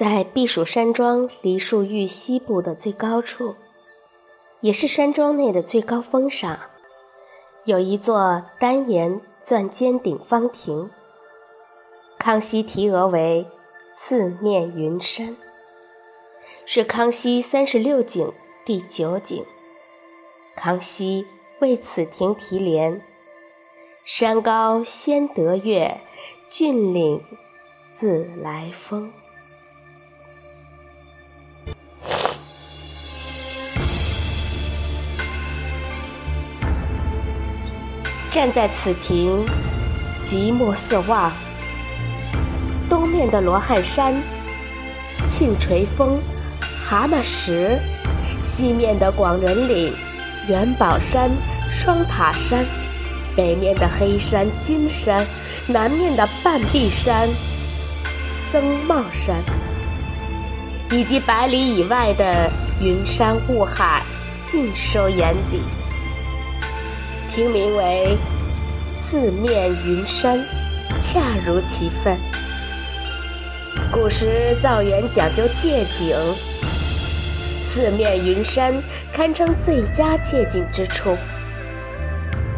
在避暑山庄梨树峪西部的最高处，也是山庄内的最高峰上，有一座单檐钻尖顶方亭。康熙题额为“四面云山”，是康熙三十六景第九景。康熙为此亭题联：“山高先得月，峻岭自来风。”站在此亭，极目四望，东面的罗汉山、庆垂峰、蛤蟆石；西面的广仁岭、元宝山、双塔山；北面的黑山、金山；南面的半壁山、僧帽山，以及百里以外的云山雾海，尽收眼底。听名为“四面云山”，恰如其分。古时造园讲究借景，四面云山堪称最佳借景之处，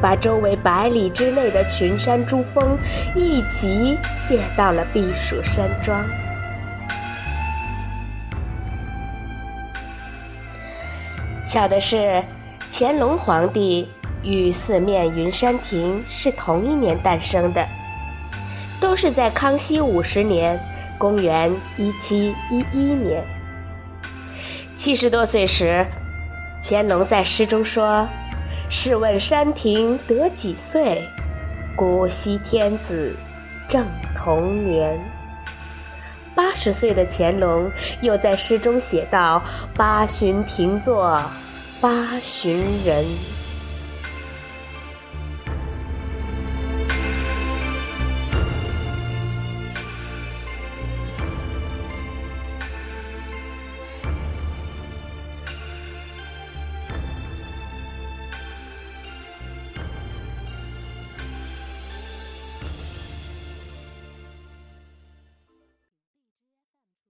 把周围百里之内的群山珠峰一齐借到了避暑山庄。巧的是，乾隆皇帝。与四面云山亭是同一年诞生的，都是在康熙五十年（公元一七一一年）。七十多岁时，乾隆在诗中说：“试问山亭得几岁？古稀天子正同年。”八十岁的乾隆又在诗中写道：“八旬亭坐八旬人。”